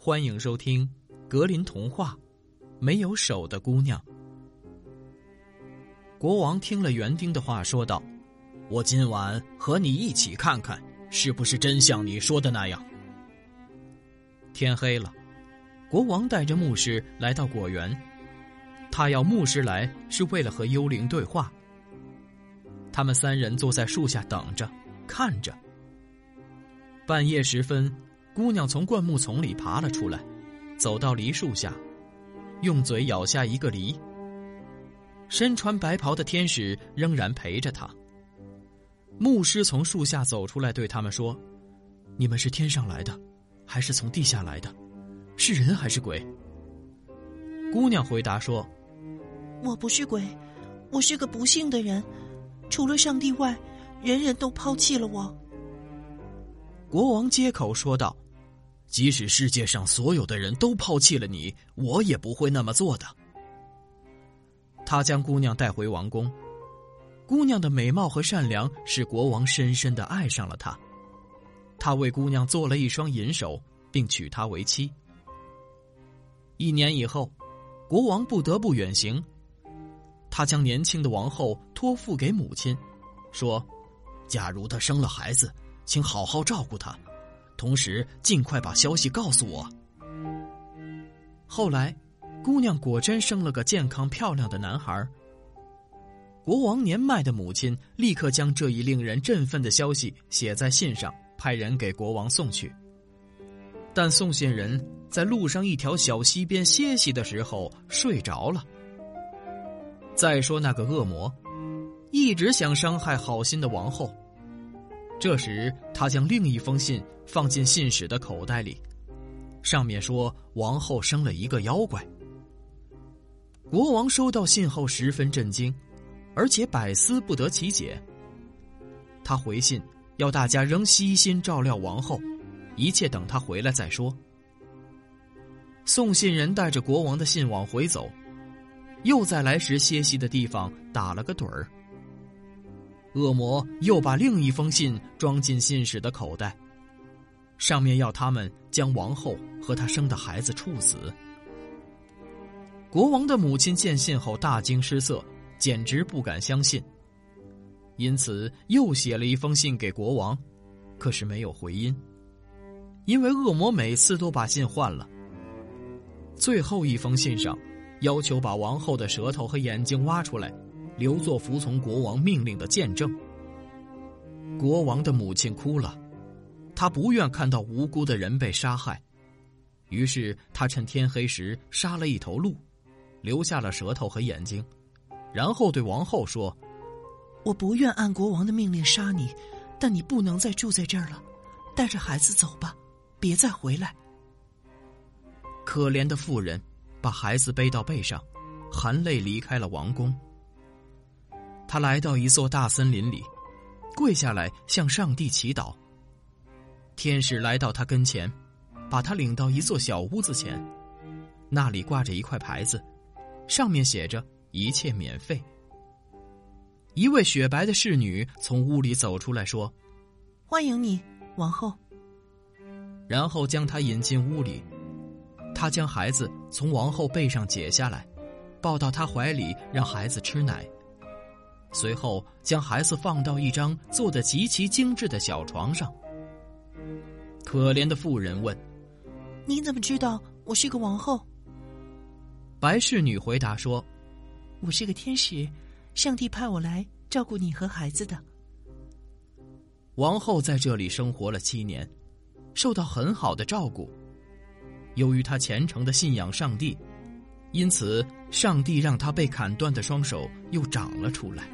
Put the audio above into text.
欢迎收听《格林童话》，没有手的姑娘。国王听了园丁的话，说道：“我今晚和你一起看看，是不是真像你说的那样。”天黑了，国王带着牧师来到果园。他要牧师来，是为了和幽灵对话。他们三人坐在树下等着，看着。半夜时分，姑娘从灌木丛里爬了出来，走到梨树下，用嘴咬下一个梨。身穿白袍的天使仍然陪着她。牧师从树下走出来，对他们说：“你们是天上来的，还是从地下来的？是人还是鬼？”姑娘回答说：“我不是鬼，我是个不幸的人，除了上帝外，人人都抛弃了我。”国王接口说道：“即使世界上所有的人都抛弃了你，我也不会那么做的。”他将姑娘带回王宫，姑娘的美貌和善良使国王深深的爱上了她。他为姑娘做了一双银手，并娶她为妻。一年以后，国王不得不远行，他将年轻的王后托付给母亲，说：“假如她生了孩子。”请好好照顾她，同时尽快把消息告诉我。后来，姑娘果真生了个健康漂亮的男孩。国王年迈的母亲立刻将这一令人振奋的消息写在信上，派人给国王送去。但送信人在路上一条小溪边歇息的时候睡着了。再说那个恶魔，一直想伤害好心的王后。这时，他将另一封信放进信使的口袋里，上面说王后生了一个妖怪。国王收到信后十分震惊，而且百思不得其解。他回信要大家仍悉心照料王后，一切等他回来再说。送信人带着国王的信往回走，又在来时歇息的地方打了个盹儿。恶魔又把另一封信装进信使的口袋，上面要他们将王后和她生的孩子处死。国王的母亲见信后大惊失色，简直不敢相信，因此又写了一封信给国王，可是没有回音，因为恶魔每次都把信换了。最后一封信上，要求把王后的舌头和眼睛挖出来。留作服从国王命令的见证。国王的母亲哭了，她不愿看到无辜的人被杀害，于是她趁天黑时杀了一头鹿，留下了舌头和眼睛，然后对王后说：“我不愿按国王的命令杀你，但你不能再住在这儿了，带着孩子走吧，别再回来。”可怜的妇人把孩子背到背上，含泪离开了王宫。他来到一座大森林里，跪下来向上帝祈祷。天使来到他跟前，把他领到一座小屋子前，那里挂着一块牌子，上面写着“一切免费”。一位雪白的侍女从屋里走出来说：“欢迎你，王后。”然后将他引进屋里，他将孩子从王后背上解下来，抱到她怀里，让孩子吃奶。随后将孩子放到一张做的极其精致的小床上。可怜的妇人问：“你怎么知道我是个王后？”白侍女回答说：“我是个天使，上帝派我来照顾你和孩子的。”王后在这里生活了七年，受到很好的照顾。由于她虔诚的信仰上帝，因此上帝让她被砍断的双手又长了出来。